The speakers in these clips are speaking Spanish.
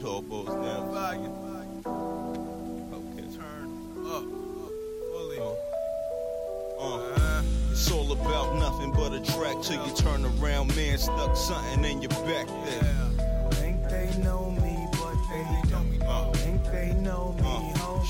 Topos now. Volume. Okay. Turn up. Fully. Uh, Uh, it's all about nothing but a track till you turn around, man. Stuck something in your back there. yeah. Think they know me, but they don't. Uh, Think they know me, uh.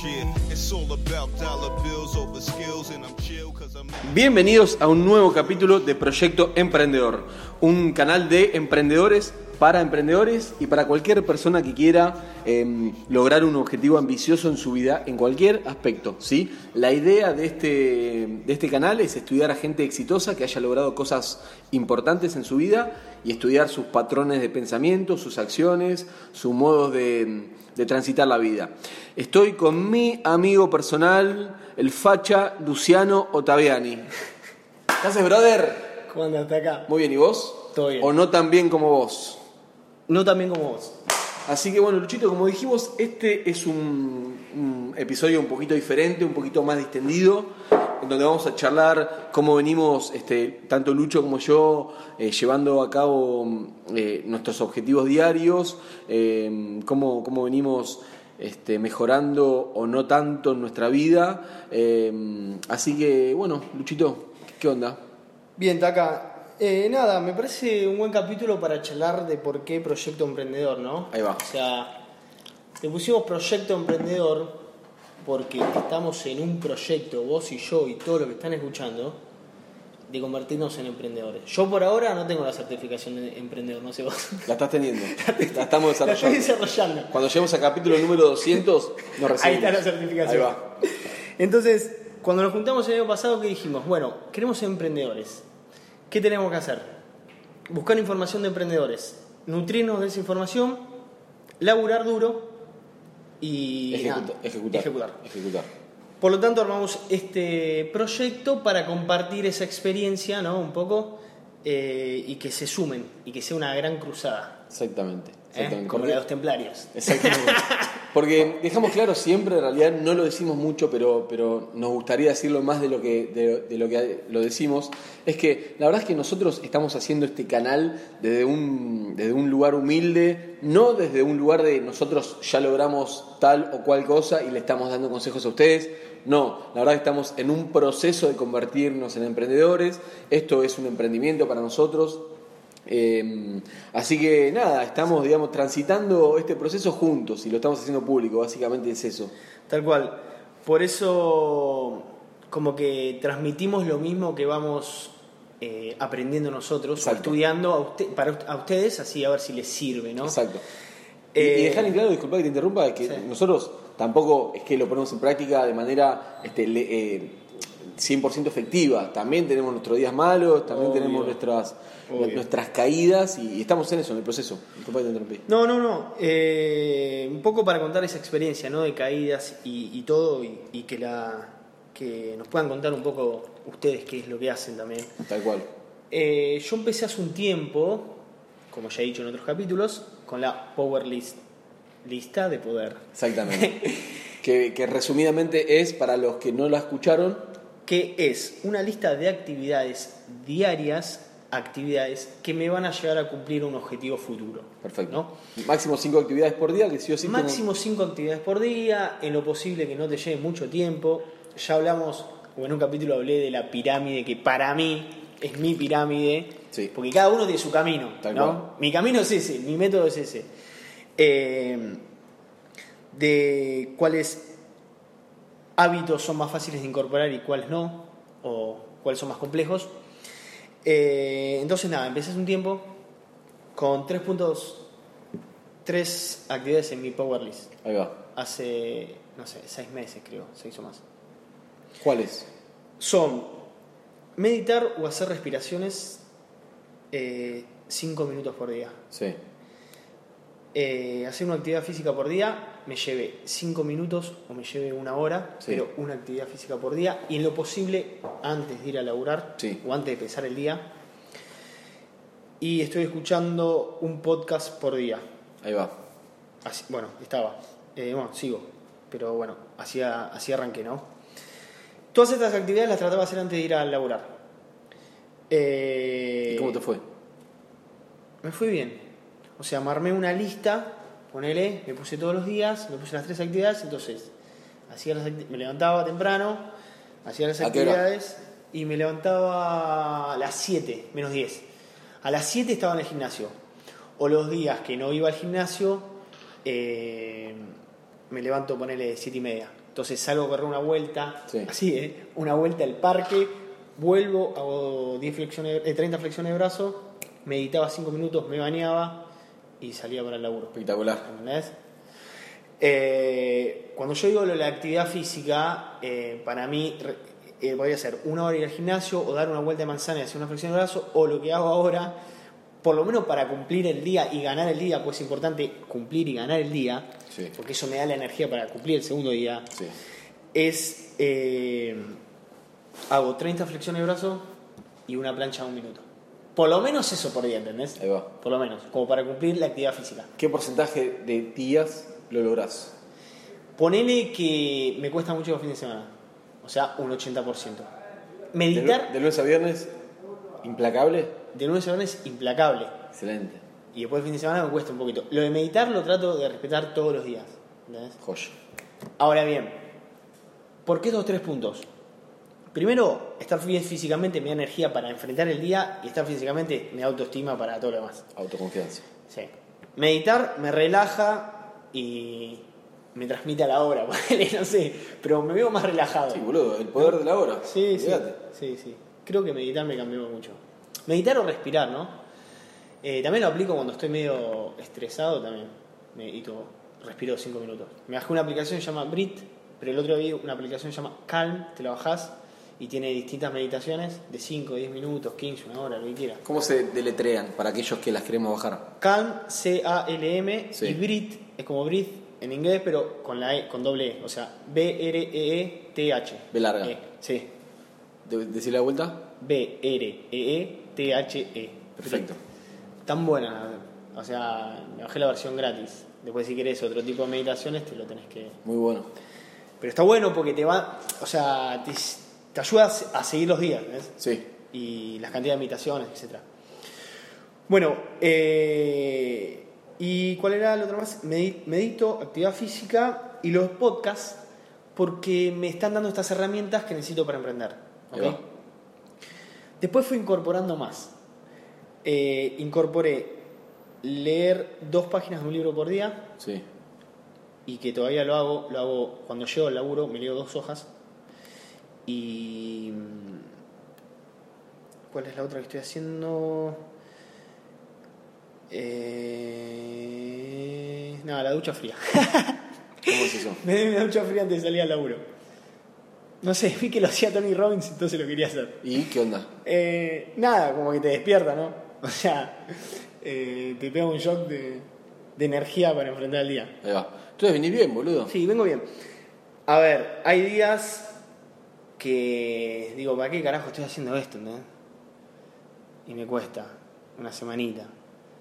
Bienvenidos a un nuevo capítulo de Proyecto Emprendedor, un canal de emprendedores para emprendedores y para cualquier persona que quiera eh, lograr un objetivo ambicioso en su vida en cualquier aspecto. ¿sí? La idea de este, de este canal es estudiar a gente exitosa que haya logrado cosas importantes en su vida y estudiar sus patrones de pensamiento, sus acciones, sus modos de, de transitar la vida. Estoy con mi amigo personal, el facha Luciano Ottaviani. ¿Qué haces, brother? ¿Cómo andas acá? Muy bien, ¿y vos? Todo bien. ¿O no tan bien como vos? No tan bien como vos. Así que bueno, Luchito, como dijimos, este es un, episodio un poquito diferente, un poquito más distendido, en donde vamos a charlar cómo venimos, este, tanto Lucho como yo, eh, llevando a cabo eh, nuestros objetivos diarios, eh, cómo, cómo venimos este, mejorando o no tanto en nuestra vida. Eh, así que bueno, Luchito, ¿qué onda? Bien, Taca. Eh, nada, me parece un buen capítulo para charlar de por qué Proyecto Emprendedor, ¿no? Ahí va. O sea, le pusimos Proyecto Emprendedor porque estamos en un proyecto, vos y yo y todos los que están escuchando, de convertirnos en emprendedores. Yo por ahora no tengo la certificación de emprendedor, no sé vos. La estás teniendo, la estamos La estoy desarrollando. desarrollando. Cuando lleguemos al capítulo número 200, nos recibimos. Ahí está la certificación. Ahí va. Entonces, cuando nos juntamos el año pasado, ¿qué dijimos? Bueno, queremos ser emprendedores. ¿Qué tenemos que hacer? Buscar información de emprendedores, nutrirnos de esa información, laburar duro y Ejecuta- ejecutar. ejecutar. Ejecutar. Por lo tanto, armamos este proyecto para compartir esa experiencia, ¿no? Un poco, eh, y que se sumen, y que sea una gran cruzada, Exactamente. ¿eh? exactamente. como Porque- la de los templarios. Exactamente. Porque dejamos claro siempre, en realidad no lo decimos mucho, pero, pero nos gustaría decirlo más de lo, que, de, lo que lo decimos, es que la verdad es que nosotros estamos haciendo este canal desde un, desde un lugar humilde, no desde un lugar de nosotros ya logramos tal o cual cosa y le estamos dando consejos a ustedes. No, la verdad que estamos en un proceso de convertirnos en emprendedores, esto es un emprendimiento para nosotros, eh, así que nada, estamos digamos transitando este proceso juntos y lo estamos haciendo público, básicamente es eso. Tal cual. Por eso, como que transmitimos lo mismo que vamos eh, aprendiendo nosotros, o estudiando a, usted, para, a ustedes, así a ver si les sirve, ¿no? Exacto. Y- y, Eh, dejar en claro, disculpa que te interrumpa, que Sí. nosotros tampoco es que lo ponemos en práctica de manera este, le- eh, 100% efectiva. También tenemos nuestros días malos, también Obvio. tenemos nuestras, Obvio. nuestras caídas y, y estamos en eso, en el proceso. No, no, no. eh, un poco para contar esa experiencia, ¿no? De caídas y, y todo, y, y que, la, que nos puedan contar un poco ustedes qué es lo que hacen también. Tal cual. Eh, yo empecé hace un tiempo, como ya he dicho en otros capítulos, con la Power List, lista de poder. Exactamente. que, que resumidamente es, para los que no la escucharon, que es una lista de actividades diarias, actividades que me van a llegar a cumplir un objetivo futuro. perfecto. ¿no? Máximo cinco actividades por día, que sí o sí. Máximo 5 actividades por día, en lo posible que no te lleve mucho tiempo. Ya hablamos, o en un capítulo hablé de la pirámide, que para mí es mi pirámide, Sí. porque cada uno tiene su camino. Tal ¿no? cual. Mi camino es ese, mi método es ese. Eh, de cuáles hábitos son más fáciles de incorporar y cuáles no, o cuáles son más complejos. Eh, entonces, nada, empecé hace un tiempo con tres puntos, tres actividades en mi Power List. Ahí va. Hace, no sé, seis meses creo, seis o más. ¿Cuáles? Son meditar o hacer respiraciones eh, cinco minutos por día. Sí. Eh, hacer una actividad física por día me lleve 5 minutos o me lleve una hora, Sí. pero una actividad física por día y en lo posible antes de ir a laburar Sí. o antes de empezar el día. Y estoy escuchando un podcast por día. Ahí va. Así- bueno, estaba. Eh, bueno, sigo. Pero bueno, así, así arranqué, ¿no? Todas estas actividades las trataba de hacer antes de ir a laburar. Eh, ¿Y cómo te fue? Me fue bien. O sea, me armé una lista ponele, me puse todos los días, me puse las tres actividades, entonces hacía las acti- me levantaba temprano, hacía las actividades y me levantaba a las 7, menos 10. A las 7 estaba en el gimnasio. O los días que no iba al gimnasio, eh, me levanto, ponele 7 y media. Entonces salgo a correr una vuelta, Sí. así, ¿eh? Una vuelta al parque, vuelvo, hago 10 flexiones, eh, 30 flexiones de brazo, meditaba 5 minutos, me bañaba y salía para el laburo. Espectacular. ¿Entendés? Eh, cuando yo digo lo de la actividad física, eh, para mí eh, podría ser una hora ir al gimnasio o dar una vuelta de manzana y hacer una flexión de brazo, o lo que hago ahora, por lo menos para cumplir el día y ganar el día, pues es importante cumplir y ganar el día, Sí. porque eso me da la energía para cumplir el segundo día, Sí. es eh, hago 30 flexiones de brazo y una plancha a un minuto. Por lo menos eso por día, ¿entendés? Ahí va. Por lo menos, como para cumplir la actividad física. ¿Qué porcentaje de días lo lográs? Ponele que me cuesta mucho los fines de semana. O sea, un 80%. De, Meditar lu- de lunes a viernes, implacable. de lunes a viernes impecable. Excelente. Y después el fin de semana me cuesta un poquito. Lo de meditar lo trato de respetar todos los días. ¿entendés? Joya. Ahora bien, ¿por qué estos tres puntos? Primero, estar bien físicamente me da energía para enfrentar el día y estar físicamente me da autoestima para todo lo demás. Autoconfianza. Sí. Meditar me relaja y me transmite a la hora, no sé, pero me veo más relajado. Sí, boludo, el poder de la hora. Sí, sí, sí, sí. Creo que meditar me cambió mucho. Meditar o respirar, ¿no? Eh, también lo aplico cuando estoy medio estresado, también medito, respiro 5 minutos. Me bajé una aplicación que se llama Brit, pero el otro día vi una aplicación que se llama Calm, te la bajás y tiene distintas meditaciones de 5, 10 minutos, 15, una hora, lo que quieras. ¿Cómo se deletrean para aquellos que las queremos bajar? Calm, C-A-L-M, Sí. y Brit es como Breathe en inglés, pero con la E, con doble E, o sea, B-R-E-E-T-H. B larga. E, sí. De- ¿Decir la vuelta? B-R-E-E-T-H-E. Perfecto. Tan buena. O sea, me bajé la versión gratis. Después, si querés otro tipo de meditaciones, te lo tenés que. Muy bueno. Pero está bueno porque te va. O sea, te, te ayuda a seguir los días, ¿ves? Sí. y las cantidades de meditaciones, etc. Bueno, eh, ¿y cuál era el otro más? Medi- Medito, actividad física y los podcasts porque me están dando estas herramientas que necesito para emprender. Ahí ¿ok? va. Después fui incorporando más. Eh, incorporé leer dos páginas de un libro por día Sí. y que todavía lo hago, lo hago cuando llego al laburo, me leo dos hojas. Y. mm, ¿Cuál es la otra que estoy haciendo? Eh, nada, la ducha fría. ¿Cómo es eso? me di una ducha fría antes de salir al laburo. No sé, vi que lo hacía Tony Robbins, entonces lo quería hacer. ¿Y qué onda? Eh, nada, como que te despierta, ¿no? O sea, eh, te pega un shock de, de energía para enfrentar el día. Ahí va. Entonces venís bien, boludo. Sí, vengo bien. A ver, hay días que digo, ¿para qué carajo estoy haciendo esto? no? Y me cuesta una semanita.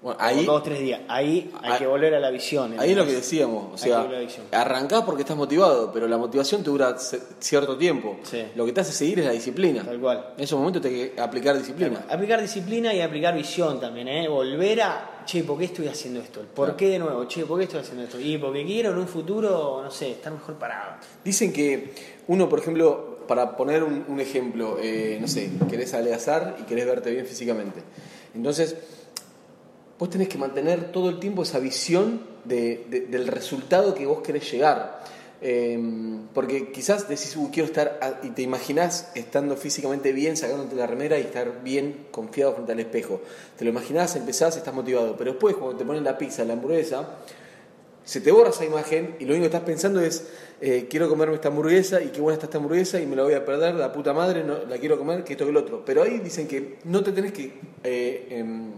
Bueno, O ahí, dos, tres días. Ahí hay Ah, que volver a la visión. ahí es lo que decíamos. O sea, arrancás porque estás motivado, pero la motivación te dura cierto tiempo. Sí. Lo que te hace seguir es la disciplina. Tal cual. En esos momentos te hay que aplicar disciplina. Aplicar disciplina y aplicar visión también, ¿eh? Volver a, che, ¿por qué estoy haciendo esto? ¿Por Claro. qué de nuevo? Che, ¿por qué estoy haciendo esto? Y porque quiero en un futuro, no sé, estar mejor parado. Dicen que uno, por ejemplo, para poner un, un ejemplo, eh, no sé, querés adelgazar y querés verte bien físicamente. Entonces, vos tenés que mantener todo el tiempo esa visión de- de- del resultado que vos querés llegar. Eh, porque quizás decís, "Uy, quiero estar, a-", y te imaginás estando físicamente bien, sacándote la remera y estar bien confiado frente al espejo. Te lo imaginás, empezás, estás motivado. Pero después, cuando te ponen la pizza, la hamburguesa, se te borra esa imagen y lo único que estás pensando es eh, quiero comerme esta hamburguesa y qué buena está esta hamburguesa y me la voy a perder, la puta madre, no, la quiero comer, que esto que el otro. Pero ahí dicen que no te tenés que eh, em,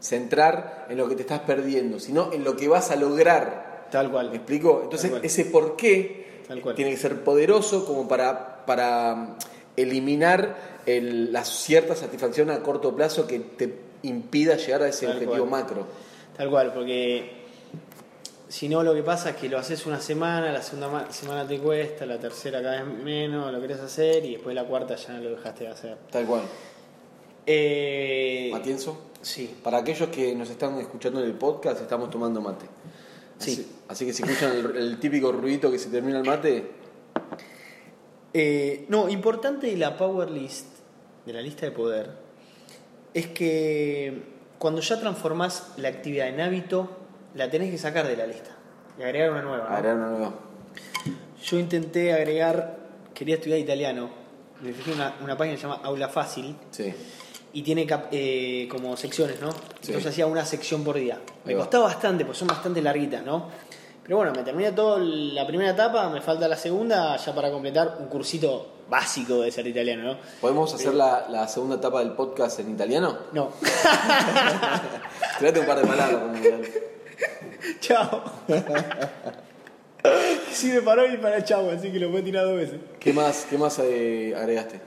centrar en lo que te estás perdiendo, sino en lo que vas a lograr. Tal ¿Me cual. explico? Entonces cual. ese por qué Tal cual. tiene que ser poderoso como para, para mm, eliminar el- la cierta satisfacción a corto plazo que te impida llegar a ese Tal objetivo cual. macro. Tal cual, porque si no lo que pasa es que lo haces una semana, la segunda ma- semana te cuesta, la tercera cada vez menos lo querés hacer y después la cuarta ya no lo dejaste de hacer. Tal cual. Eh, Matienzo. Sí, Para aquellos que nos están escuchando en el podcast, estamos tomando mate. Sí. Así, así que si escuchan el, el típico ruidito que se termina el mate, Eh, no, importante de la Power List, de la lista de poder, es que cuando ya transformás la actividad en hábito, la tenés que sacar de la lista y agregar una nueva. ¿no? agregar una nueva. Yo intenté agregar, quería estudiar italiano, me fijé una, una página que se llama Aula Fácil Sí. y tiene cap- eh, como secciones, ¿no? Sí. Entonces hacía una sección por día. Me costaba bastante, pues son bastante larguitas, ¿no? Pero bueno, me terminé toda la primera etapa, me falta la segunda ya para completar un cursito básico de ser italiano, ¿no? ¿Podemos hacer la, la segunda etapa del podcast en italiano? No. Tirate un par de palabras. Chao. sí, me paró y para chao, así que lo puedo tirar dos veces. ¿Qué más, qué más eh, agregaste?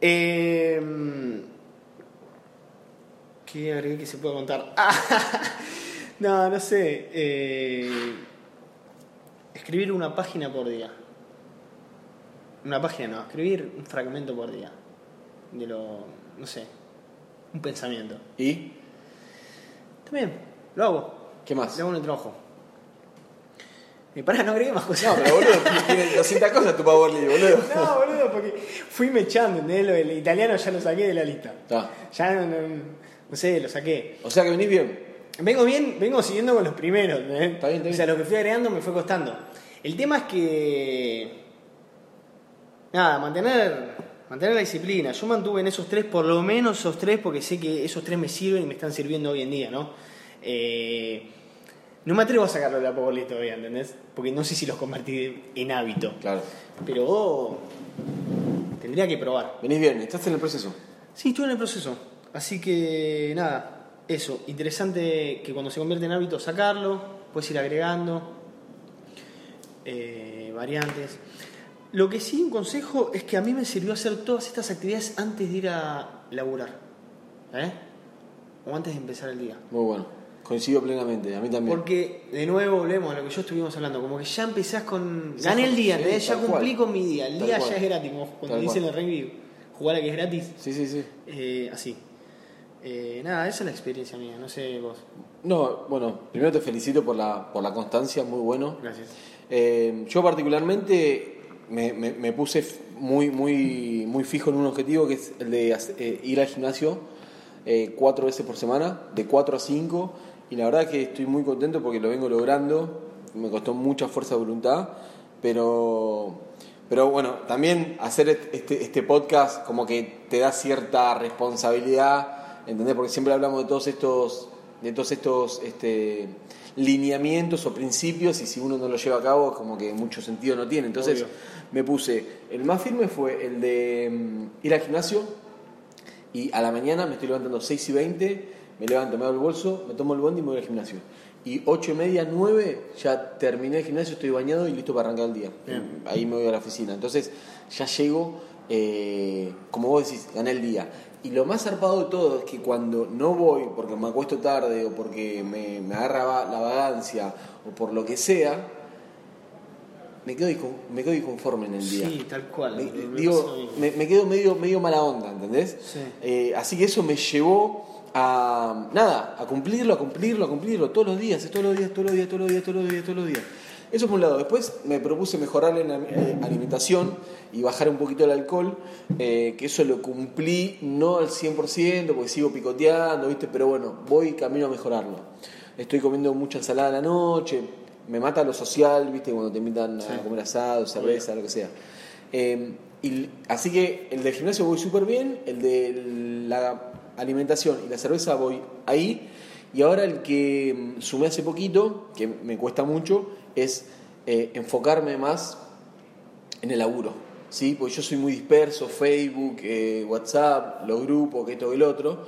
Eh, ¿Qué agregué que se pueda contar? Ah, no, no sé. eh, escribir una página por día. Una página no, escribir un fragmento por día. De lo. no sé. Un pensamiento. ¿Y También, lo hago. Qué más? En el trabajo. Eh, pará, no agregué más cosas. No, pero boludo, tiene 200 cosas tu Powerly, boludo. No, boludo, porque fui mechando, ¿entendés? Lo del italiano ya lo saqué de la lista. Está. Ya no, no- no sé, lo saqué. O sea que venís bien. Vengo bien, vengo siguiendo con los primeros, ¿entendés? Está bien, está bien. O sea, lo que fui agregando me fue costando. El tema es que. Nada, mantener, mantener la disciplina. Yo mantuve en esos tres, por lo menos esos tres, porque sé que esos tres me sirven y me están sirviendo hoy en día, ¿no? Eh, no me atrevo a sacarlo de la Powerlist todavía, ¿entendés? Porque no sé si los convertí en hábito. Claro. Pero oh, tendría que probar. Venís bien, estás en el proceso. Sí, estuve en el proceso. Así que nada, eso. Interesante que cuando se convierte en hábito sacarlo, puedes ir agregando eh, variantes. Lo que sí un consejo es que a mí me sirvió hacer todas estas actividades antes de ir a laburar. ¿Eh? O antes de empezar el día. Muy bueno. Coincido plenamente, a mí también. Porque, de nuevo, volvemos a lo que yo estuvimos hablando. Como que ya empezás con. Gané el día, ya cumplí cual. con mi día. El Tal día cual. ya es gratis. Como cuando Tal dicen en el rugby, jugar a que es gratis. Sí, sí, sí. Eh, así. Eh, nada, esa es la experiencia mía, no sé vos. No, bueno, primero te felicito por la, por la constancia, muy bueno. Gracias. Eh, yo particularmente me, me- me puse muy, muy, muy fijo en un objetivo que es el de ir al gimnasio cuatro veces por semana, de cuatro a cinco, y la verdad que estoy muy contento porque lo vengo logrando, me costó mucha fuerza de voluntad, pero, pero bueno, también hacer est- este, este podcast como que te da cierta responsabilidad, ¿entendés? Porque siempre hablamos de todos estos, de todos estos este, lineamientos o principios y si uno no lo lleva a cabo como que mucho sentido no tiene. Entonces Obvio. me puse, el más firme fue el de mm, ir al gimnasio y a la mañana me estoy levantando 6 y 20, me levanto, me hago el bolso, me tomo el bondi y me voy al gimnasio. Y 8 y media, 9, ya terminé el gimnasio, estoy bañado y listo para arrancar el día. Bien. Ahí me voy a la oficina. Entonces ya llego, eh, como vos decís, gané el día. Y lo más zarpado de todo es que cuando no voy porque me acuesto tarde o porque me, me agarra la vagancia o por lo que sea, me quedo, me quedo inconforme en el día. Sí, tal cual. Me- digo, me quedo medio, medio mala onda, ¿entendés? Sí. Eh, así que eso me llevó a nada, a cumplirlo, a cumplirlo, a cumplirlo todos los días, todos los días, todos los días, todos los días, todos los días, todos los días. Eso por un lado. Después me propuse mejorar en la eh, alimentación y bajar un poquito el alcohol, eh, que eso lo cumplí no al 100% porque sigo picoteando, ¿viste? Pero bueno, voy camino a mejorarlo. Estoy comiendo mucha ensalada a la noche, me mata lo social, ¿viste? Cuando te invitan Sí. a comer asado, cerveza, lo que sea. Eh, y, así que el del gimnasio voy súper bien, el de la alimentación y la cerveza voy ahí. Y ahora el que mm, sumé hace poquito, que me cuesta mucho, es eh, enfocarme más en el laburo. ¿sí? Porque yo soy muy disperso, Facebook, eh, WhatsApp, los grupos, que esto, que el otro.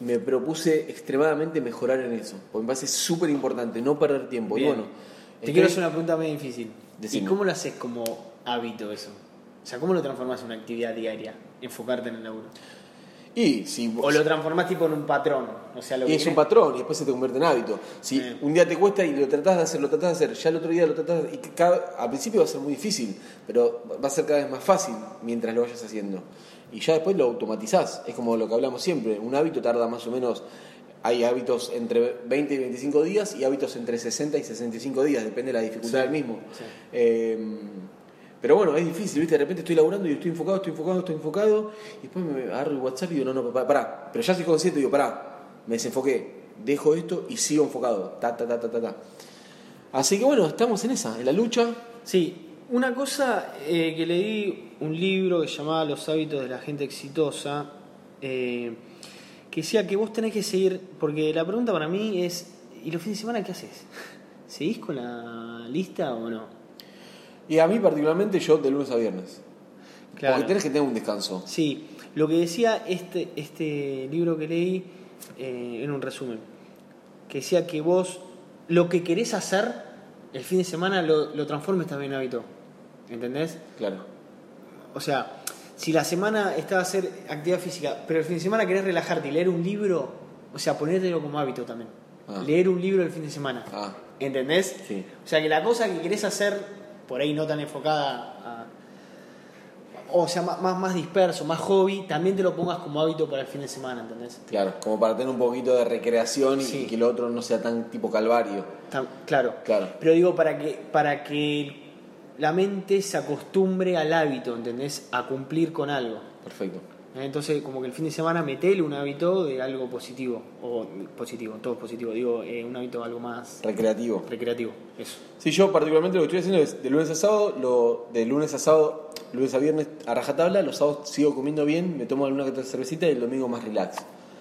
Me propuse extremadamente mejorar en eso, porque me parece súper importante, no perder tiempo. Y bueno, Te estoy- quiero hacer una pregunta muy difícil. Decime. ¿Y cómo lo haces como hábito eso? O sea, ¿cómo lo transformas en una actividad diaria? Enfocarte en el laburo. Y si O lo transformas tipo en un patrón. O sea, lo Y que es un patrón y después se te convierte en hábito. Si un día te cuesta y lo tratás de hacer, lo tratás de hacer, ya el otro día lo tratás de y cada- al principio va a ser muy difícil, pero va a ser cada vez más fácil mientras lo vayas haciendo. Y ya después lo automatizás. Es como lo que hablamos siempre. Un hábito tarda más o menos hay hábitos entre 20 y 25 días y hábitos entre 60 y 65 días, depende de la dificultad Sí, del mismo. sí. Eh, pero bueno, es difícil, ¿viste? De repente estoy laburando y estoy enfocado, estoy enfocado, estoy enfocado. Y después me agarro el WhatsApp y digo, no, no, pará, pará. Pero ya estoy consciente y digo, pará, me desenfoqué, dejo esto y sigo enfocado. Ta, ta, ta, ta, ta, ta. Así que bueno, estamos en esa, en la lucha. Sí, una cosa eh, que leí un libro que llamaba Los hábitos de la gente exitosa, eh, que decía que vos tenés que seguir, porque la pregunta para mí es, ¿y los fines de semana qué haces? ¿Seguís con la lista o no? Y a mí particularmente yo de lunes a viernes. Porque tenés que tener un descanso. Sí, lo que decía este, este libro que leí, eh, en un resumen, que decía que vos lo que querés hacer el fin de semana lo, lo transformes también en hábito. ¿Entendés? Claro. O sea, si la semana está a hacer actividad física, pero el fin de semana querés relajarte y leer un libro, o sea, ponértelo como hábito también. Ah. Leer un libro el fin de semana. Ah, ¿Entendés? Sí. O sea, que la cosa que querés hacer, por ahí no tan enfocada a. O sea, más, más, más disperso, más hobby, también te lo pongas como hábito para el fin de semana, ¿entendés? claro. Como para tener un poquito de recreación y que lo otro no sea tan tipo calvario. Tam- claro. Claro. Pero digo, para que, para que la mente se acostumbre al hábito, ¿entendés? A cumplir con algo. Perfecto. Entonces, como que el fin de semana metele un hábito de algo positivo. O positivo, todo positivo. Digo, eh, un hábito algo más Recreativo. recreativo. Eso. Sí, yo particularmente lo que estoy haciendo es de lunes a sábado, lo, de lunes a sábado, lunes a viernes a rajatabla, los sábados sigo comiendo bien, me tomo alguna que otra cervecita y el domingo más relax.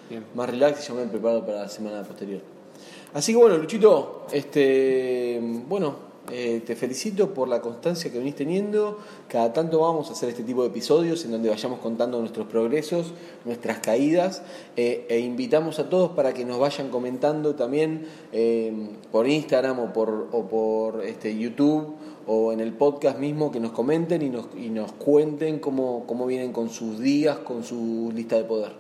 Bien. Más relax y ya me preparo para la semana posterior. Así que bueno, Luchito, este, bueno, eh, te felicito por la constancia que venís teniendo. Cada tanto vamos a hacer este tipo de episodios en donde vayamos contando nuestros progresos, nuestras caídas, eh, e invitamos a todos para que nos vayan comentando también eh, por Instagram o por, o por este, YouTube o en el podcast mismo que nos comenten y nos, y nos cuenten cómo, cómo vienen con sus días, con su lista de poder.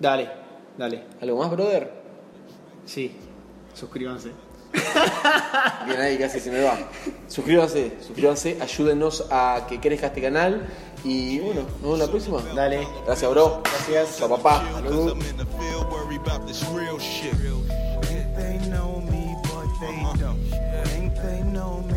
Dale, dale. ¿Algo más, brother? Sí. Suscríbanse. Bien ahí, casi se me va. Suscríbanse, suscríbanse, ayúdenos a que crezca este canal y bueno, nos vemos la próxima. Dale. Gracias, bro. Gracias. Chao, papá. Salud. They know me, but they don't. Think they know me,